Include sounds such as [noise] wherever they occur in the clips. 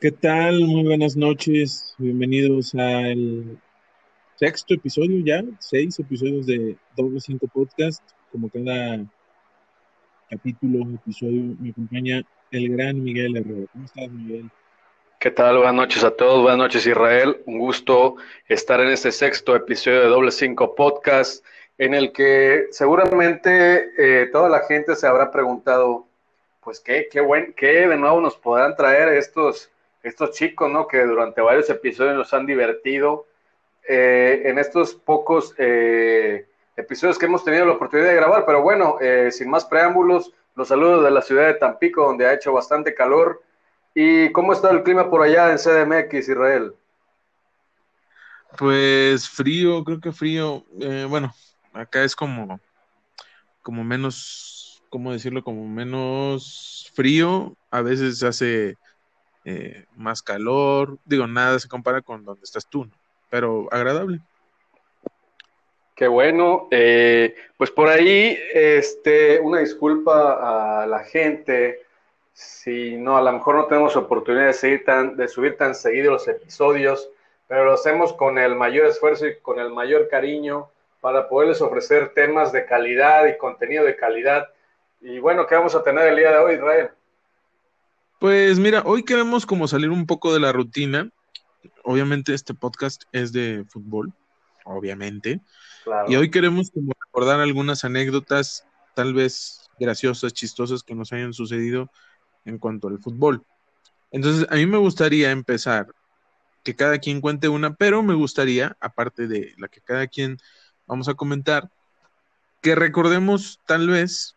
¿Qué tal? Muy buenas noches. Bienvenidos al sexto episodio ya, seis episodios de Doble Cinco Podcast. Como cada capítulo, episodio, me acompaña el gran Miguel Herrera. ¿Cómo estás, Miguel? ¿Qué tal? Buenas noches a todos. Buenas noches, Israel. Un gusto estar en este sexto episodio de Doble Cinco Podcast, en el que seguramente eh, toda la gente se habrá preguntado, pues qué, qué buen, qué de nuevo nos podrán traer estos estos chicos, ¿no? Que durante varios episodios nos han divertido. Eh, en estos pocos eh, episodios que hemos tenido la oportunidad de grabar, pero bueno, eh, sin más preámbulos, los saludos de la ciudad de Tampico, donde ha hecho bastante calor. ¿Y cómo está el clima por allá en CDMX, Israel? Pues frío, creo que frío. bueno, acá es como, como menos, ¿cómo decirlo? Como menos frío. A veces hace eh, más calor, digo, nada se compara con donde estás tú, pero agradable. Qué bueno, eh, pues por ahí, este, una disculpa a la gente, si no, a lo mejor no tenemos oportunidad de, seguir tan, de subir tan seguido los episodios, pero lo hacemos con el mayor esfuerzo y con el mayor cariño para poderles ofrecer temas de calidad y contenido de calidad. Y bueno, ¿qué vamos a tener el día de hoy, Israel? Pues mira, hoy queremos como salir un poco de la rutina. Obviamente este podcast es de fútbol, obviamente. Y hoy queremos como recordar algunas anécdotas, tal vez graciosas, chistosas que nos hayan sucedido en cuanto al fútbol. Entonces, a mí me gustaría empezar que cada quien cuente una, pero me gustaría, aparte de la que cada quien vamos a comentar, que recordemos tal vez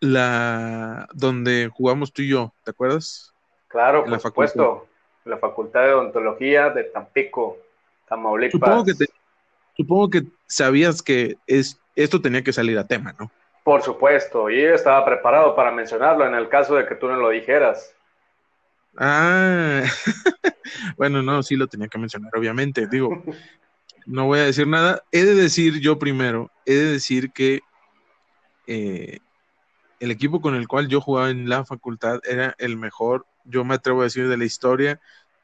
la donde jugamos tú y yo, ¿te acuerdas? Claro, por supuesto. La Facultad de Odontología de Tampico, Tamaulipas. Supongo que, supongo que sabías que es, esto tenía que salir a tema, ¿no? Por supuesto, y yo estaba preparado para mencionarlo en el caso de que tú no lo dijeras. Ah, [laughs] bueno, no, sí lo tenía que mencionar, obviamente. Digo, no voy a decir nada. He de decir yo primero, he de decir que eh, el equipo con el cual yo jugaba en la facultad era el mejor, yo me atrevo a decir, de la historia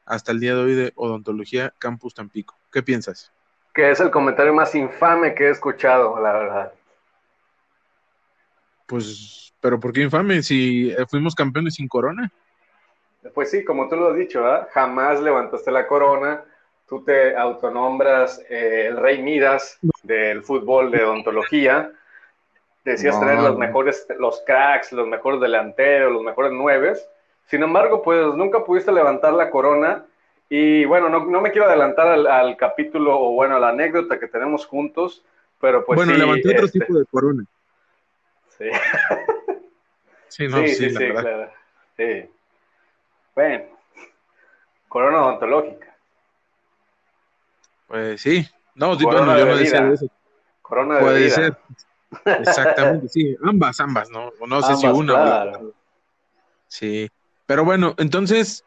hasta el día de hoy de odontología Campus Tampico. ¿Qué piensas? Que es el comentario más infame que he escuchado, la verdad. Pues, pero ¿por qué infame? Si eh, fuimos campeones sin corona. Pues sí, como tú lo has dicho, jamás levantaste la corona. Tú te autonombras eh, el rey Midas del fútbol de odontología decías tener los mejores, los cracks, los mejores delanteros, los mejores nueves. Sin embargo, pues nunca pudiste levantar la corona. Y bueno, no, no me quiero adelantar al, capítulo o bueno, a la anécdota que tenemos juntos, pero pues. Bueno, levanté otro este tipo de corona. Sí. [laughs] sí, no, sí, sí, sí claro. Sí. Bueno, corona odontológica. Pues sí. No, bueno, yo no decía eso. Corona de Puede ser. Exactamente, sí, ambas, ambas, ¿no? No sé si una. Sí, pero bueno, entonces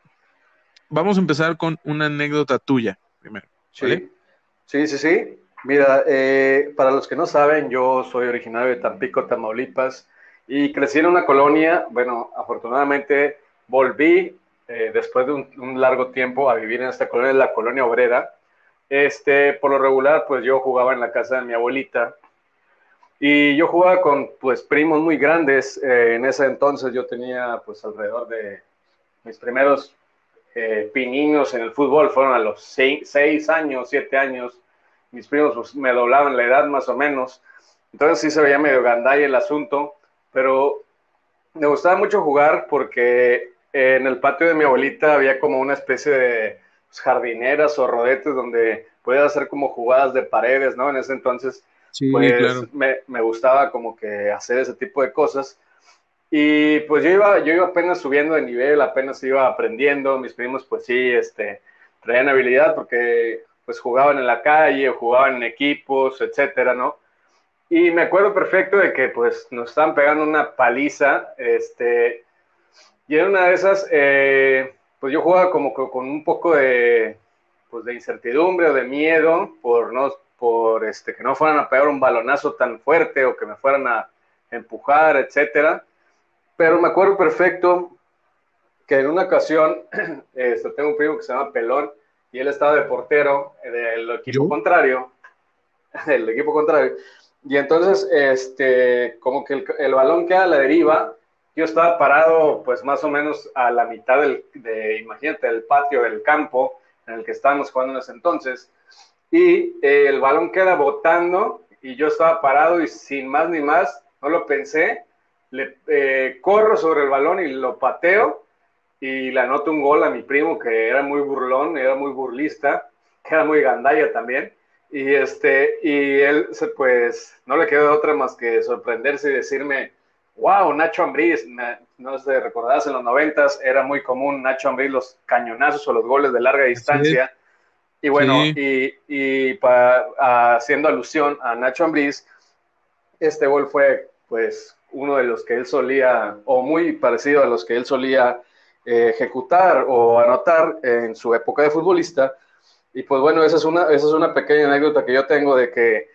vamos a empezar con una anécdota tuya primero. Sí, sí, sí, sí. Mira, eh, para los que no saben, yo soy originario de Tampico, Tamaulipas, y crecí en una colonia. Bueno, afortunadamente volví eh, después de un, un, largo tiempo a vivir en esta colonia, la colonia obrera. Este, por lo regular, pues yo jugaba en la casa de mi abuelita y yo jugaba con pues primos muy grandes. Eh, en ese entonces yo tenía pues alrededor de mis primeros eh, pininos en el fútbol fueron a los seis, años, siete años. Mis primos pues, me doblaban la edad más o menos. Entonces sí se veía medio gandalla el asunto, pero me gustaba mucho jugar porque en el patio de mi abuelita había como una especie de pues, jardineras o rodetes donde podías hacer como jugadas de paredes, ¿no? En ese entonces pues me, me, gustaba como que hacer ese tipo de cosas. Y pues yo iba, yo iba apenas subiendo de nivel, apenas iba aprendiendo, mis primos pues sí, este, traían habilidad porque pues jugaban en la calle o jugaban en equipos, etcétera, ¿no? Y me acuerdo perfecto de que pues nos estaban pegando una paliza, este, y en una de esas, eh, pues yo jugaba como con un poco de, pues de incertidumbre o de miedo por no por este, que no fueran a pegar un balonazo tan fuerte o que me fueran a empujar, etcétera. Pero me acuerdo perfecto que en una ocasión, [clears throat] este, tengo un primo que se llama Pelón, y él estaba de portero del equipo contrario, [laughs] del equipo contrario, y entonces, este, como que el, balón queda a la deriva, yo estaba parado, pues más o menos a la mitad del, de, imagínate, del patio del campo en el que estábamos jugando en ese entonces, y eh, el balón queda botando, y yo estaba parado y sin más ni más, no lo pensé, le eh, corro sobre el balón y lo pateo, y le anoto un gol a mi primo que era muy burlón, era muy burlista, que era muy gandalla también. Y, este, y él, pues, no le quedó otra más que sorprenderse y decirme, wow, Nacho Ambriz, no sé, recordarás en los noventas, era muy común Nacho Ambriz los cañonazos o los goles de larga distancia. Y bueno, y, y haciendo alusión a Nacho Ambriz, este gol fue, pues, uno de los que él solía, o muy parecido a los que él solía eh, ejecutar o anotar en su época de futbolista. Y pues bueno, esa es una, esa es una pequeña anécdota que yo tengo de que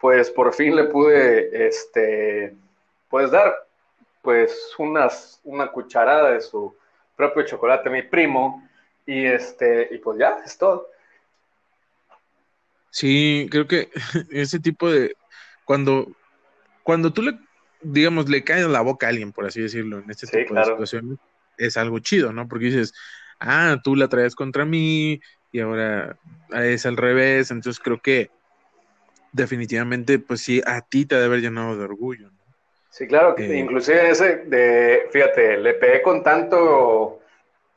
pues por fin le pude, este, pues dar pues unas, una cucharada de su propio chocolate a mi primo y este, y pues ya, es todo. Sí, creo que [laughs] ese tipo de, cuando, cuando tú le, digamos, le caes la boca a alguien, por así decirlo, en este tipo de situaciones, es algo chido, ¿no? Porque dices, ah, tú la traes contra mí y ahora es al revés, entonces creo que definitivamente, pues sí, a ti te debe haber llenado de orgullo. ¿no? Sí, claro, eh, inclusive ese de, fíjate, le pegué con tanto,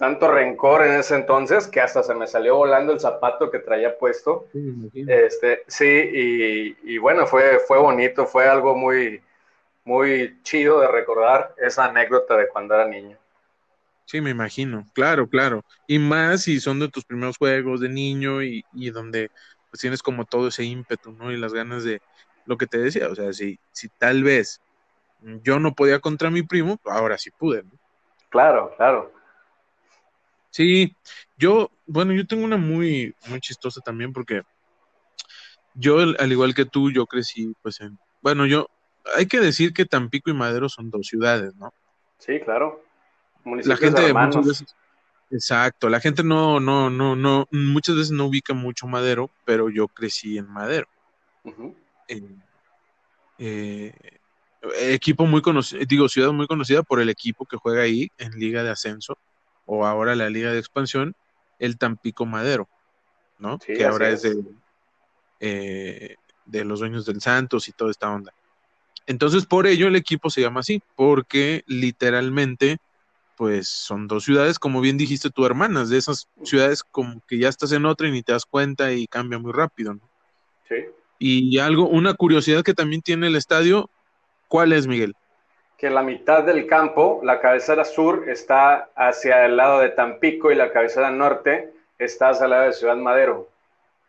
tanto rencor en ese entonces que hasta se me salió volando el zapato que traía puesto. Sí, este, sí y, y, bueno, fue, fue bonito, fue algo muy, muy chido de recordar esa anécdota de cuando era niño. Sí, me imagino, claro, claro. Y más si son de tus primeros juegos de niño y, donde pues tienes como todo ese ímpetu, ¿no? Y las ganas de lo que te decía, o sea, si, si tal vez yo no podía contra mi primo, ahora sí pude, ¿no? Claro, claro. Sí, yo, bueno, yo tengo una muy, muy chistosa también porque yo, al igual que tú, yo crecí, pues en, bueno, yo, hay que decir que Tampico y Madero son dos ciudades, ¿no? Sí, claro la gente muchas veces, exacto, la gente no, no, no, no, muchas veces no ubica mucho Madero, pero yo crecí en Madero. Eh, equipo muy conocido, digo, ciudad muy conocida por el equipo que juega ahí en Liga de Ascenso, o ahora la Liga de Expansión, el Tampico Madero, ¿no? que ahora es, de, eh, de los dueños del Santos y toda esta onda. Entonces, por ello el equipo se llama así, porque literalmente pues son dos ciudades, como bien dijiste tú, hermanas, de esas ciudades como que ya estás en otra y ni te das cuenta y cambia muy rápido, ¿no? Sí. Y algo, una curiosidad que también tiene el estadio, ¿cuál es, Miguel? Que la mitad del campo, la cabecera sur está hacia el lado de Tampico y la cabecera norte está hacia el lado de Ciudad Madero.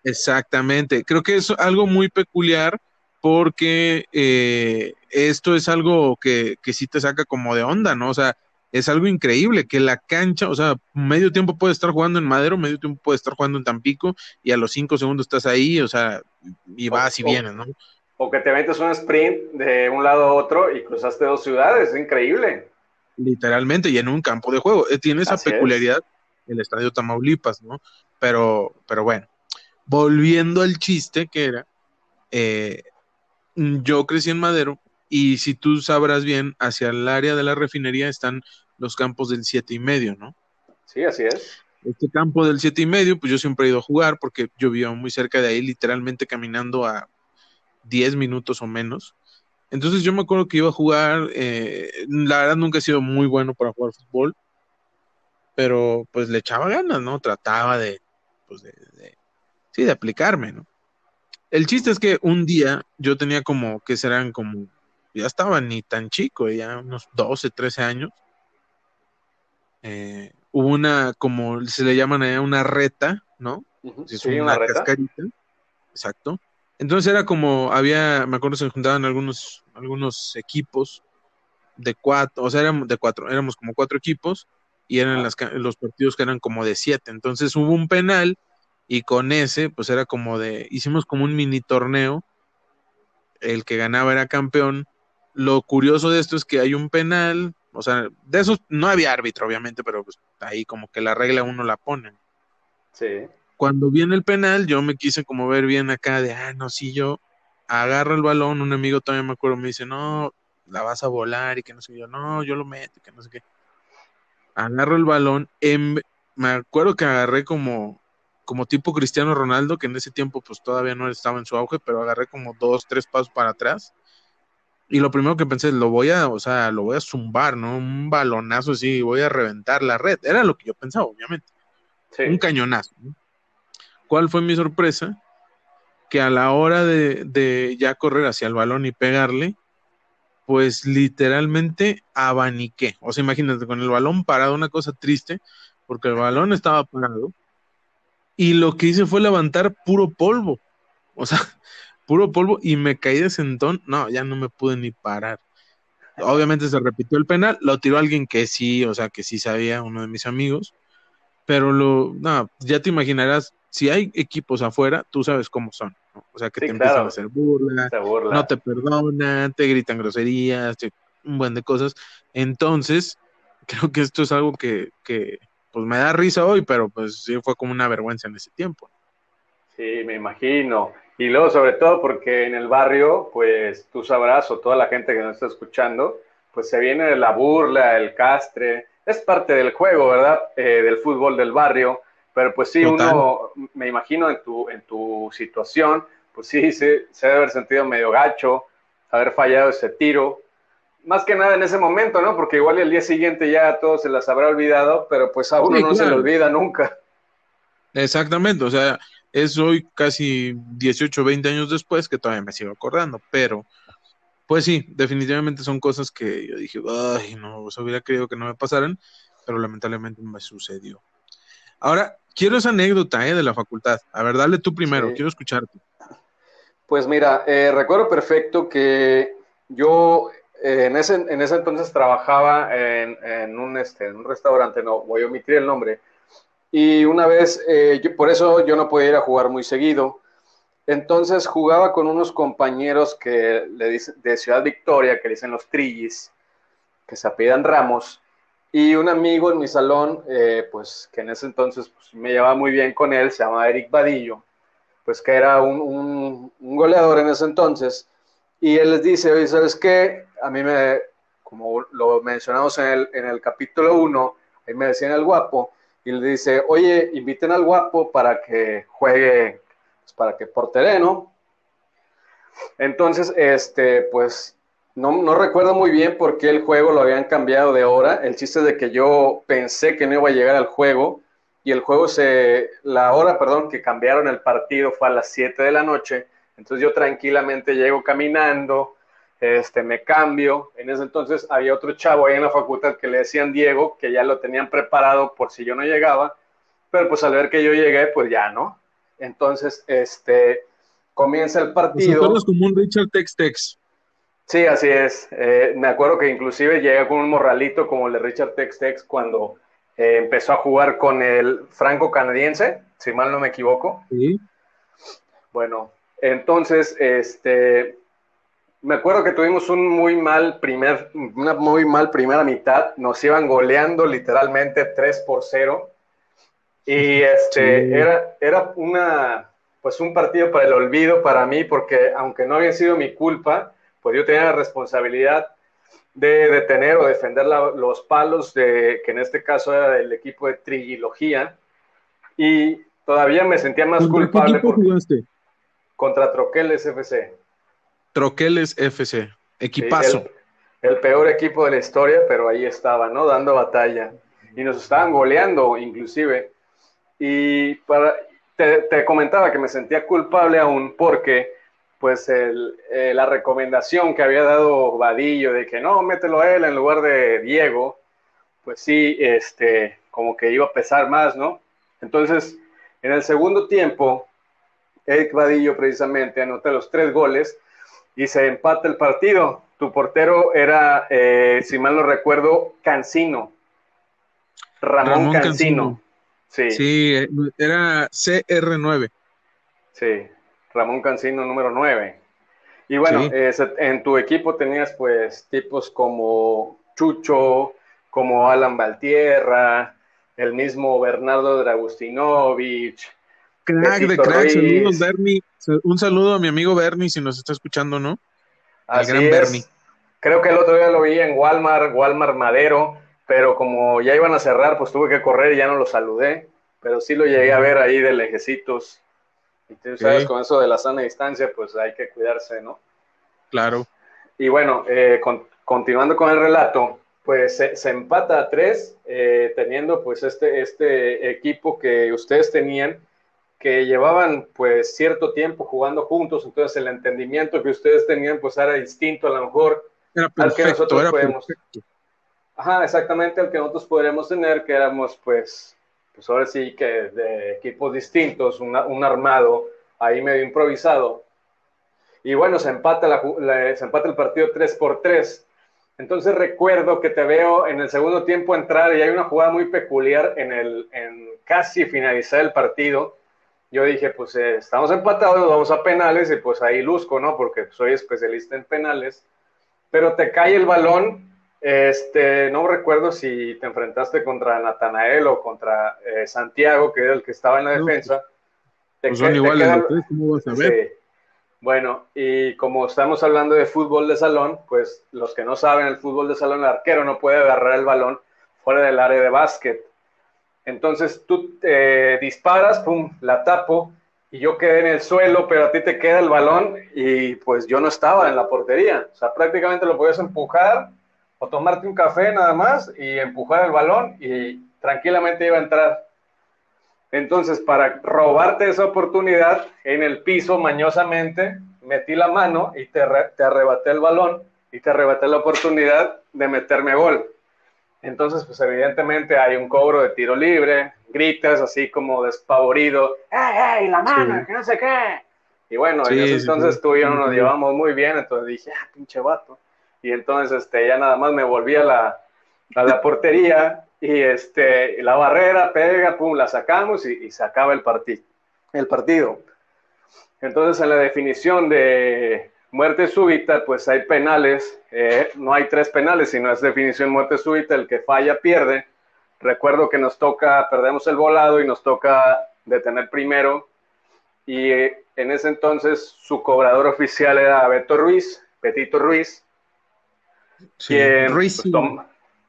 Exactamente, creo que es algo muy peculiar porque eh, esto es algo que, que sí te saca como de onda, ¿no? O sea, es algo increíble que la cancha, o sea, medio tiempo puede estar jugando en Madero, medio tiempo puede estar jugando en Tampico y a los cinco segundos estás ahí, o sea, y vas y vienes, ¿no? O que te metes un sprint de un lado a otro y cruzaste dos ciudades, es increíble. Literalmente, y en un campo de juego. Eh, tiene esa peculiaridad el estadio Tamaulipas, ¿no? Pero, pero bueno, volviendo al chiste que era, eh, yo crecí en Madero y si tú sabrás bien, hacia el área de la refinería están los campos del siete y medio, ¿no? Sí, así es. Este campo del siete y medio, pues yo siempre he ido a jugar porque yo vivo muy cerca de ahí, literalmente caminando a 10 minutos o menos. Entonces yo me acuerdo que iba a jugar, eh, la verdad nunca he sido muy bueno para jugar fútbol, pero pues le echaba ganas, ¿no? Trataba de, pues de, de sí, de aplicarme, ¿no? El chiste es que un día yo tenía como, que serán como ya estaba ni tan chico, ya unos 12, 13 años. Eh, hubo una, como se le llaman allá, una reta, ¿no? sí, una, cascarita. Exacto. Entonces era como, había, me acuerdo se juntaban algunos, algunos equipos de cuatro, o sea, éramos de cuatro, éramos como cuatro equipos y eran las, los partidos que eran como de siete. Entonces hubo un penal y con ese, pues era como de, hicimos como un mini torneo. El que ganaba era campeón lo curioso de esto es que hay un penal, O sea, de esos no había árbitro, obviamente, pero pues ahí como que la regla uno la pone. Sí. Cuando viene el penal, yo me quise como ver bien acá de, ah, no, si yo agarro el balón, un amigo todavía me acuerdo, me dice, no, la vas a volar y que no sé yo, no, yo lo meto, que no sé qué. Agarro el balón, en, me acuerdo que agarré como, como tipo Cristiano Ronaldo, que en ese tiempo pues todavía no estaba en su auge, pero agarré como dos, tres pasos para atrás. Y lo primero que pensé, lo voy a, o sea, lo voy a zumbar, ¿no? Un balonazo así, voy a reventar la red. Era lo que yo pensaba, obviamente. Un cañonazo. ¿Cuál fue mi sorpresa? Que a la hora de, ya correr hacia el balón y pegarle, pues literalmente abaniqué. O sea, imagínate, con el balón parado, una cosa triste, porque el balón estaba parado. Y lo que hice fue levantar puro polvo. O sea, [laughs] puro polvo y me caí de sentón. No, ya no me pude ni parar. Obviamente se repitió el penal, lo tiró alguien que sí, o sea, que sí sabía, uno de mis amigos. Pero lo, no, ya te imaginarás, si hay equipos afuera, tú sabes cómo son. O sea, que te empiezan a hacer burla, no te perdonan, te gritan groserías, un buen de cosas. Entonces, [laughs] creo que esto es algo que, que, pues me da risa hoy, pero pues sí fue como una vergüenza en ese tiempo. Sí, me imagino. Y luego, sobre todo, porque en el barrio, pues tú sabrás, o toda la gente que nos está escuchando, pues se viene la burla, el castre, es parte del juego, ¿verdad? Eh, del fútbol del barrio, pero pues sí, uno, me imagino en tu, en tu situación, pues sí, se, se debe haber sentido medio gacho, haber fallado ese tiro, más que nada en ese momento, ¿no? Porque igual el día siguiente ya todo se las habrá olvidado, pero pues a uno no se le olvida nunca. Exactamente, o sea, es hoy casi 18, 20 años después que todavía me sigo acordando, pero pues sí, definitivamente son cosas que yo dije, ay, no, hubiera querido que no me pasaran, pero lamentablemente me sucedió. Ahora, quiero esa anécdota ¿eh? de la facultad. A ver, dale tú primero, quiero escucharte. Pues mira, eh, recuerdo perfecto que yo eh, en, ese, en ese entonces trabajaba en, en, un, este, en un restaurante, no voy a omitir el nombre, y una vez, por eso yo no podía ir a jugar muy seguido, entonces jugaba con unos compañeros que le dicen, de Ciudad Victoria, que le dicen los Trillis, que se apellidan Ramos, y un amigo en mi salón, eh, pues que en ese entonces pues, me llevaba muy bien con él, se llama Eric Vadillo, pues que era un, un, goleador en ese entonces, y él les dice, oye, ¿sabes qué? A mí me, como lo mencionamos en el, en el capítulo 1, ahí me decían el guapo, y le dice, oye, inviten al guapo para que juegue pues, para que por terreno. Entonces, este, pues no, no, recuerdo muy bien por qué el juego lo habían cambiado de hora. El chiste es de que yo pensé que no iba a llegar al juego y el juego se, la hora, perdón, que cambiaron el partido fue a las 7 de la noche. Entonces yo tranquilamente llego caminando, este, me cambio. En ese entonces había otro chavo ahí en la facultad que le decían Diego, que ya lo tenían preparado por si yo no llegaba. Pero pues al ver que yo llegué, pues ya no. Entonces, este, comienza el partido. Como un Richard Tex Tex. Sí, así es. Eh, me acuerdo que inclusive llega con un morralito como el de Richard Tex Tex cuando eh, empezó a jugar con el franco canadiense, si mal no me equivoco. Sí. Bueno, entonces, este, me acuerdo que tuvimos un muy mal primer, una muy mal primera mitad. Nos iban goleando literalmente 3 por 0. Y este, era, era una, pues un partido para el olvido para mí, porque aunque no había sido mi culpa, pues yo tenía la responsabilidad de detener o defender los palos de, que en este caso era del equipo de Trilogía, y todavía me sentía más culpable. Qué jugaste? Contra Troqueles FC. Troqueles FC, equipazo. el, peor equipo de la historia, pero ahí estaba, ¿no? Dando batalla. Y nos estaban goleando, inclusive. Y para, te, comentaba que me sentía culpable aún porque pues el, eh, la recomendación que había dado Vadillo de que no, mételo a él en lugar de Diego, pues sí, este, como que iba a pesar más, ¿no? Entonces, en el segundo tiempo, Eric Vadillo precisamente anota los tres goles y se empata el partido. Tu portero era, eh, si mal no recuerdo, Cancino. Ramón, Cancino. Sí. Eh, era CR9. Sí, Ramón Cancino número 9. Y bueno, en tu equipo tenías pues tipos como Chucho, como Alan Valtierra, el mismo Bernardo Dragustinovich. Crack de crack, saludos Bernie. Un saludo a mi amigo Bernie si nos está escuchando, ¿no? Así gran Bernie. Creo que el otro día lo vi en Walmart, Walmart Madero, pero como ya iban a cerrar, pues tuve que correr y ya no lo saludé. Pero sí lo llegué a ver ahí de lejecitos. Y tú sabes, con eso de la sana distancia, pues hay que cuidarse, ¿no? Claro. Y bueno, eh, continuando con el relato, pues se, empata a tres, eh, teniendo pues este, este equipo que ustedes tenían, que llevaban pues cierto tiempo jugando juntos, entonces el entendimiento que ustedes tenían pues era distinto a lo mejor al que nosotros podemos. Ajá, exactamente al que nosotros podríamos tener, que éramos pues, pues ahora sí que de equipos distintos, un armado ahí medio improvisado. Y bueno, se empata, la, se empata el partido 3 por 3 entonces recuerdo que te veo en el segundo tiempo entrar y hay una jugada muy peculiar en el en casi finalizar el partido. Yo dije, pues eh, estamos empatados, vamos a penales y pues ahí luzco, ¿no? Porque soy especialista en penales. Pero te cae el balón, este, no recuerdo si te enfrentaste contra Natanael o contra eh, Santiago, que era el que estaba en la defensa. Pues son iguales, ¿cómo vas a ver? Bueno, y como estamos hablando de fútbol de salón, pues los que no saben, el fútbol de salón, el arquero no puede agarrar el balón fuera del área de básquet. Entonces tú eh, disparas, pum, la tapo y yo quedé en el suelo, pero a ti te queda el balón y pues yo no estaba en la portería. O sea, prácticamente lo podías empujar o tomarte un café nada más y empujar el balón y tranquilamente iba a entrar. Entonces, para robarte esa oportunidad, en el piso mañosamente metí la mano y te, te arrebaté el balón y te arrebaté la oportunidad de meterme gol. Entonces, pues evidentemente hay un cobro de tiro libre, gritas así como despavorido, ¡ey, ey, la mano, que no sé qué! Y bueno, en ese entonces tú y yo nos llevamos muy bien, entonces dije, ah, pinche vato. Y entonces este, ya nada más me volví a la, la portería y este, la barrera pega, pum, la sacamos y, se acaba el, partido el partido. Entonces, en la definición de muerte súbita, pues hay penales, eh, no hay tres penales, sino es definición muerte súbita, el que falla pierde. Recuerdo que nos toca, perdemos el volado y nos toca detener primero. Y eh, en ese entonces su cobrador oficial era Beto Ruiz, Petito Ruiz. Sí, Ruiz. Pues,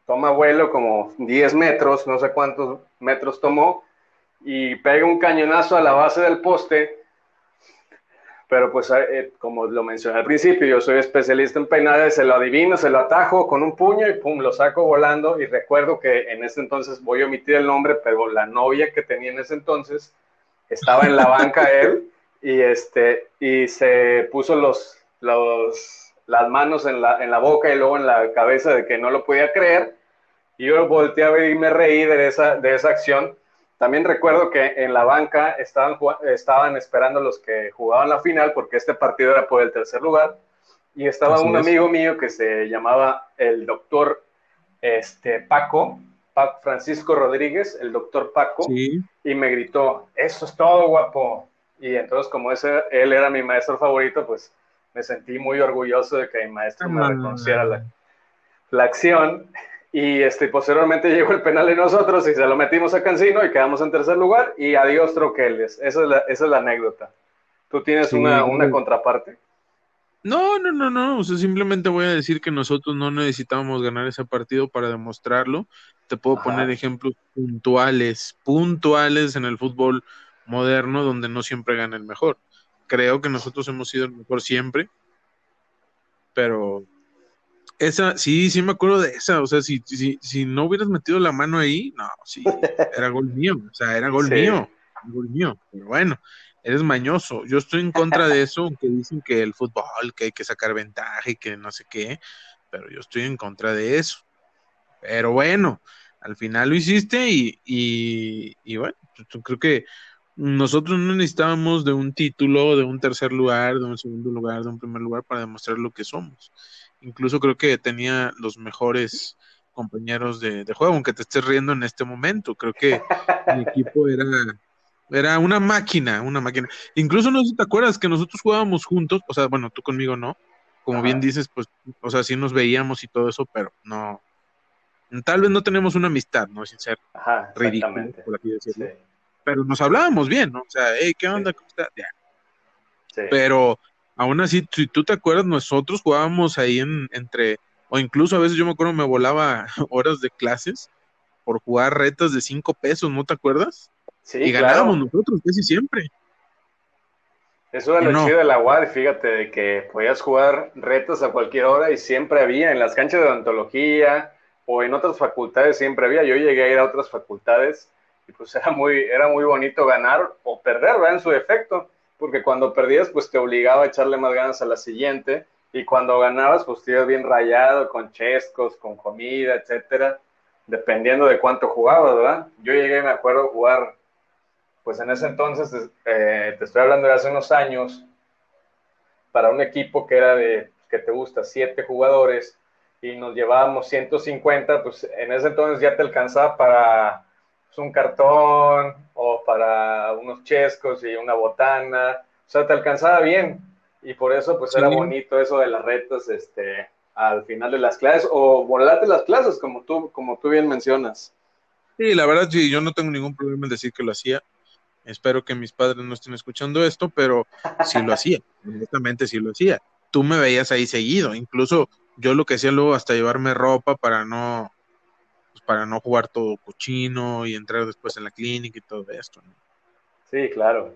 toma vuelo como 10 metros, no sé cuántos metros tomó, y pega un cañonazo a la base del poste. Pero pues eh, eh, como lo mencioné al principio, yo soy especialista en penales, se lo adivino, se lo atajo con un puño y pum, lo saco volando. Y recuerdo que en ese entonces, voy a omitir el nombre, pero la novia que tenía en ese entonces estaba en la banca [laughs] él y, este, y se puso los, los, las manos en la, en la boca y luego en la cabeza de que no lo podía creer. Y yo volteé a ver y me reí de esa, de esa acción. También recuerdo que en la banca estaban, estaban esperando los que jugaban la final porque este partido era por el tercer lugar. Y estaba un amigo mío que se llamaba el doctor este, Paco, Francisco Rodríguez, el doctor Paco, y me gritó, eso es todo, guapo. Y entonces como ese, él era mi maestro favorito, pues me sentí muy orgulloso de que mi maestro me reconociera la, la acción. Y este, posteriormente llegó el penal de nosotros y se lo metimos a Cancino y quedamos en tercer lugar. Y adiós, Troqueles. Esa es la, esa es la anécdota. ¿Tú tienes una, una contraparte? No, no, no, no. O sea, simplemente voy a decir que nosotros no necesitábamos ganar ese partido para demostrarlo. Te puedo poner ejemplos puntuales, puntuales en el fútbol moderno donde no siempre gana el mejor creo que nosotros hemos sido el mejor siempre, pero esa, sí, sí me acuerdo de esa, o sea, si, si, si no hubieras metido la mano ahí, no, sí, era gol mío, o sea, era gol mío, gol mío, pero bueno, eres mañoso, yo estoy en contra de eso, aunque dicen que el fútbol, que hay que sacar ventaja y que no sé qué, pero yo estoy en contra de eso, pero bueno, al final lo hiciste y, y, y bueno, creo que nosotros no necesitábamos de un título, de un tercer lugar, de un segundo lugar, de un primer lugar para demostrar lo que somos. Incluso creo que tenía los mejores compañeros de, juego, aunque te estés riendo en este momento. Creo que mi equipo era, era una máquina, una máquina. Incluso no sé si te acuerdas que nosotros jugábamos juntos, o sea, bueno, tú conmigo no. Como bien dices, pues, o sea, sí nos veíamos y todo eso, pero no, Tal vez no tenemos una amistad, ¿no? Sin ser Ajá, ridículo, por así decirlo. Pero nos hablábamos bien, ¿no? O sea, hey, ¿qué onda? ¿Cómo estás? Pero aún así, si tú te acuerdas, nosotros jugábamos ahí en, entre, o incluso a veces yo me acuerdo me volaba [laughs] horas de clases por jugar retas de cinco pesos, ¿no te acuerdas? Sí, y ganábamos nosotros casi siempre. Eso era lo chido de la UAD, fíjate, de que podías jugar retos a cualquier hora y siempre había en las canchas de odontología o en otras facultades siempre había. Yo llegué a ir a otras facultades y pues era muy, era muy bonito ganar o perder, ¿verdad? En su efecto, porque cuando perdías pues te obligaba a echarle más ganas a la siguiente y cuando ganabas pues te ibas bien rayado con chescos, con comida, etcétera, dependiendo de cuánto jugabas, ¿verdad? Yo llegué, me acuerdo, jugar pues en ese entonces, eh, te estoy hablando de hace unos años, para un equipo que era de, que te gusta, siete jugadores, y nos llevábamos 150, pues en ese entonces ya te alcanzaba para un cartón o para unos chescos y una botana, o sea, te alcanzaba bien, y por eso pues era bonito eso de las retas, este, al final de las clases, o volarte las clases, como tú, como tú bien mencionas. Sí, la verdad, sí, yo no tengo ningún problema en decir que lo hacía. Espero que mis padres no estén escuchando esto, pero sí lo hacía, [laughs] honestamente sí lo hacía. Tú me veías ahí seguido, incluso yo lo que hacía luego hasta llevarme ropa para no pues, para no jugar todo cochino y entrar después en la clínica y todo esto. Sí, claro.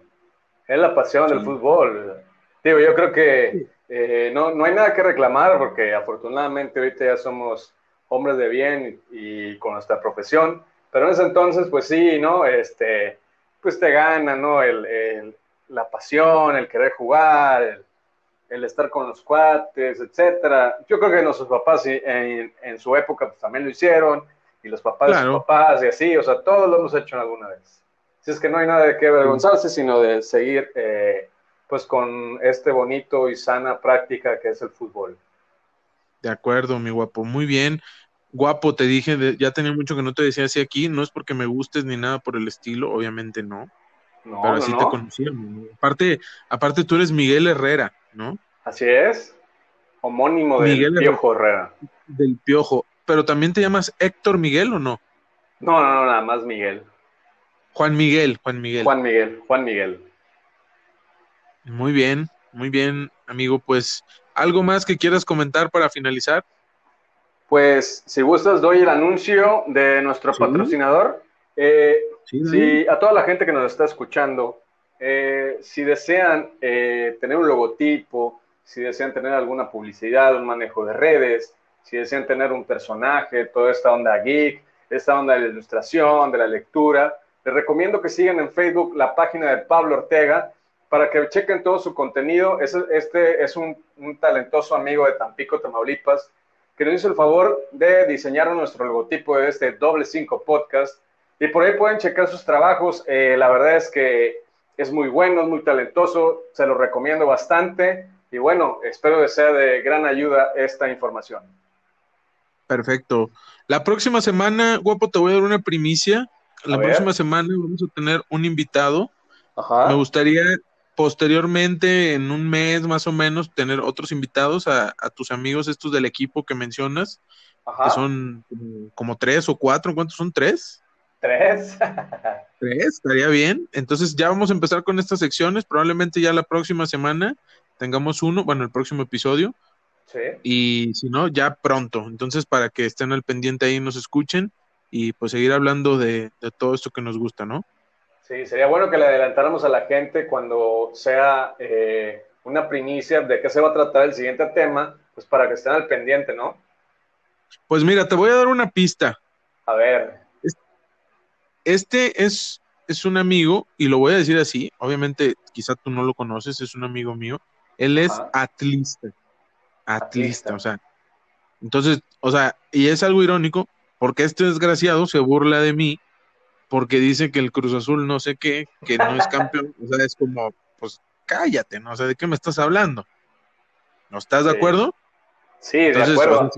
Es la pasión del fútbol. Digo, yo creo que eh, no, no hay nada que reclamar porque afortunadamente ahorita ya somos hombres de bien y con nuestra profesión, pero en ese entonces, pues sí, ¿no? Este, pues te gana, ¿no? El, la pasión, el querer jugar, el, estar con los cuates, etcétera. Yo creo que nuestros papás en, en su época pues, también lo hicieron, y los papás de sus papás, y así, o sea, todos lo hemos hecho alguna vez. Si es que no hay nada de qué avergonzarse, sino de seguir, eh, pues, con este bonito y sana práctica que es el fútbol. De acuerdo, mi guapo, muy bien guapo, te dije, ya tenía mucho que no te decía así aquí, no es porque me gustes ni nada por el estilo, obviamente no. pero así te conocía. Aparte, aparte tú eres Miguel Herrera, ¿no? Así es. Homónimo del Piojo Herrera. Del Piojo. Pero también te llamas Héctor Miguel o no? No, no, no, nada más Miguel. Juan Miguel, Juan Miguel. Juan Miguel, Juan Miguel. Muy bien, muy bien, amigo. Pues, ¿algo más que quieras comentar para finalizar? Pues si gustas, doy el anuncio de nuestro patrocinador. Eh, si a toda la gente que nos está escuchando, eh, si desean eh, tener un logotipo, si desean tener alguna publicidad, un manejo de redes, si desean tener un personaje, toda esta onda geek, esta onda de la ilustración, de la lectura, les recomiendo que sigan en Facebook la página de Pablo Ortega para que chequen todo su contenido. Este es un, talentoso amigo de Tampico, Tamaulipas, que nos hizo el favor de diseñar nuestro logotipo de este doble 5 podcast. Y por ahí pueden checar sus trabajos. Eh, la verdad es que es muy bueno, es muy talentoso, se lo recomiendo bastante. Y bueno, espero que sea de gran ayuda esta información. Perfecto. La próxima semana, guapo, te voy a dar una primicia. La próxima semana vamos a tener un invitado. Me gustaría posteriormente, en un mes más o menos, tener otros invitados a, tus amigos estos del equipo que mencionas, que son como, tres o cuatro, ¿cuántos son? ¿Tres? Tres. [laughs] Tres, estaría bien. Entonces ya vamos a empezar con estas secciones, probablemente ya la próxima semana tengamos uno, bueno, el próximo episodio. Sí. Y si no, ya pronto. Entonces, para que estén al pendiente ahí y nos escuchen y pues seguir hablando de, de todo esto que nos gusta, ¿no? Sí, sería bueno que le adelantáramos a la gente cuando sea eh, una primicia de qué se va a tratar el siguiente tema, pues para que estén al pendiente, ¿no? Pues mira, te voy a dar una pista. A ver. Este es, es un amigo, y lo voy a decir así, obviamente quizá tú no lo conoces, es un amigo mío. Él es atlista. Atlista. o sea. Entonces, o sea, y es algo irónico, porque este desgraciado se burla de mí porque dice que el Cruz Azul no sé qué, que no es campeón, o sea, es como, pues cállate, ¿no? O sea, ¿de qué me estás hablando? ¿No estás de acuerdo? Sí, de acuerdo.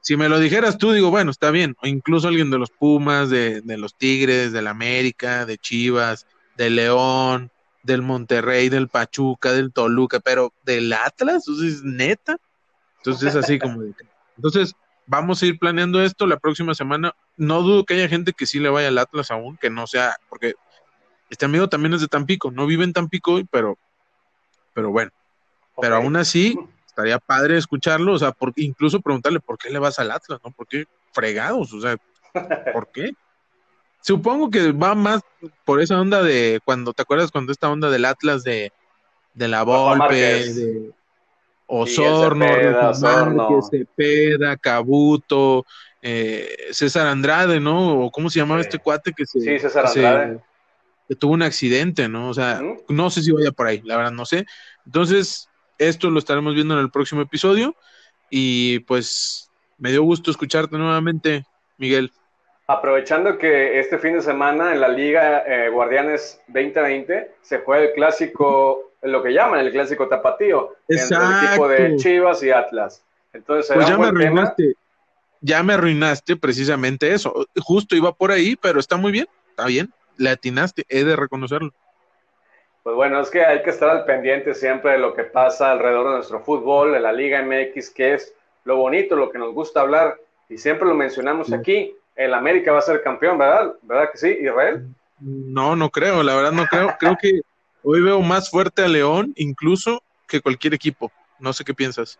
si, me, lo dijeras tú, digo, bueno, está bien, o incluso alguien de los Pumas, de, de los Tigres, del América, de Chivas, de León, del Monterrey, del Pachuca, del Toluca, pero del Atlas, entonces, neta. Entonces, así como Entonces, vamos a ir planeando esto la próxima semana. No dudo que haya gente que sí le vaya al Atlas aún, que no sea, porque este amigo también es de Tampico, no vive en Tampico, pero, pero bueno. Pero aún así, estaría padre escucharlo, o sea, por, incluso preguntarle por qué le vas al Atlas, ¿no? ¿Por qué fregados? O sea, ¿por qué? Supongo que va más por esa onda de cuando, ¿te acuerdas cuando esta onda del Atlas de, de la Volpe, de Osorno, Cepeda, Cepeda, Cabuto, eh, César Andrade, ¿no? O cómo se llamaba este cuate que se, sí, César Andrade. que tuvo un accidente, ¿no? O sea, no sé si vaya por ahí, la verdad no sé. Entonces, esto lo estaremos viendo en el próximo episodio y pues me dio gusto escucharte nuevamente, Miguel. Aprovechando que este fin de semana en la Liga eh, Guardianes 2020 se juega el clásico, lo que llaman el clásico tapatío, entre el equipo de Chivas y Atlas. Entonces, pues ya me arruinaste, ya me arruinaste precisamente eso. Justo iba por ahí, pero está muy bien, está bien, le atinaste, he de reconocerlo. Pues bueno, es que hay que estar al pendiente siempre de lo que pasa alrededor de nuestro fútbol, de la Liga MX, que es lo bonito, lo que nos gusta hablar, y siempre lo mencionamos aquí el América va a ser campeón, ¿verdad? ¿Verdad que sí, Israel? No, no creo, la verdad no creo. Creo que hoy veo más fuerte a León incluso que cualquier equipo. No sé qué piensas.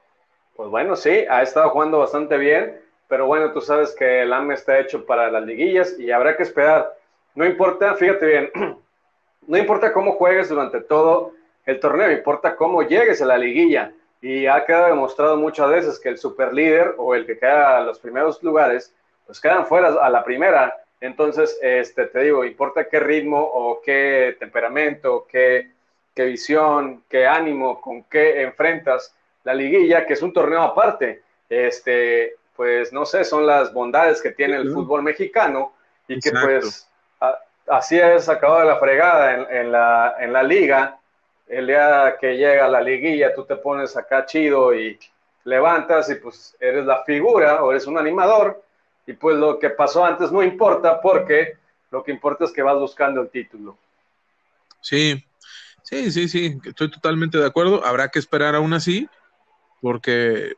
Pues bueno, sí, ha estado jugando bastante bien, pero bueno, tú sabes que el AME está hecho para las liguillas y habrá que esperar. No importa, fíjate bien, [clears throat] no importa cómo juegues durante todo el torneo, importa cómo llegues a la liguilla. Y ha quedado demostrado muchas veces que el superlíder o el que queda a los primeros lugares pues quedan fuera a la primera. Entonces, este, te digo, importa qué ritmo o qué temperamento, qué, qué visión, qué ánimo, con qué enfrentas la liguilla, que es un torneo aparte. Este, pues no sé, son las bondades que tiene el fútbol mexicano y que pues así es sacado de la fregada en, en, la, en la liga. El día que llega la liguilla, tú te pones acá chido y levantas y pues eres la figura o eres un animador y pues lo que pasó antes no importa porque lo que importa es que vas buscando el título. Sí, sí, sí, sí, estoy totalmente de acuerdo. Habrá que esperar aún así porque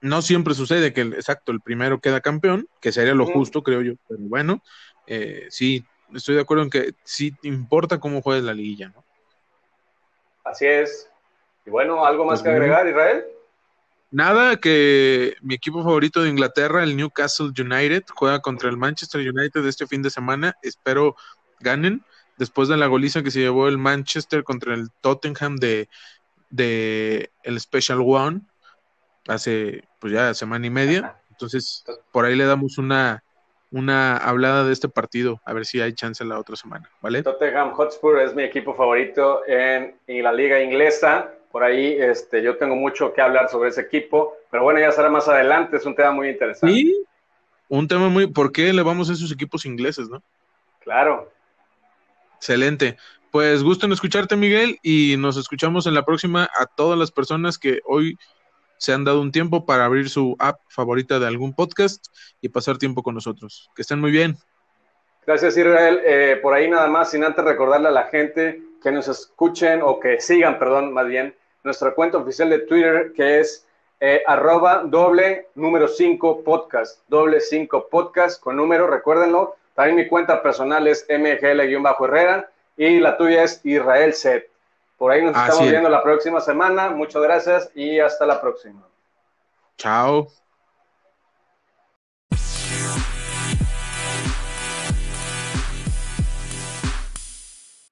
no siempre sucede que, el, exacto, el primero queda campeón, que sería lo justo, creo yo. Pero bueno, eh, sí, estoy de acuerdo en que sí importa cómo juegues la liguilla, ¿no? Así es. Y bueno, ¿algo más pues que agregar, Israel? Nada, que mi equipo favorito de Inglaterra, el Newcastle United, juega contra el Manchester United este fin de semana. Espero ganen. Después de la goliza que se llevó el Manchester contra el Tottenham de, de el Special One hace pues ya semana y media. Entonces, por ahí le damos una, una hablada de este partido, a ver si hay chance la otra semana, ¿vale? Tottenham Hotspur es mi equipo favorito en, en la liga inglesa por ahí este, yo tengo mucho que hablar sobre ese equipo, pero bueno, ya será más adelante, es un tema muy interesante. Sí, un tema muy, ¿por qué le vamos a esos equipos ingleses, no? Claro. Excelente. Pues gusto en escucharte, Miguel, y nos escuchamos en la próxima a todas las personas que hoy se han dado un tiempo para abrir su app favorita de algún podcast y pasar tiempo con nosotros. Que estén muy bien. Gracias, Israel. Eh, por ahí nada más, sin antes recordarle a la gente que nos escuchen o que sigan, perdón, más bien, nuestra cuenta oficial de Twitter, que es eh, arroba doble número 5 podcast, doble 5 podcast con número, recuérdenlo. También mi cuenta personal es mgl-herrera y la tuya es Israel Set. Por ahí nos estamos viendo la próxima semana. Muchas gracias y hasta la próxima. Chao.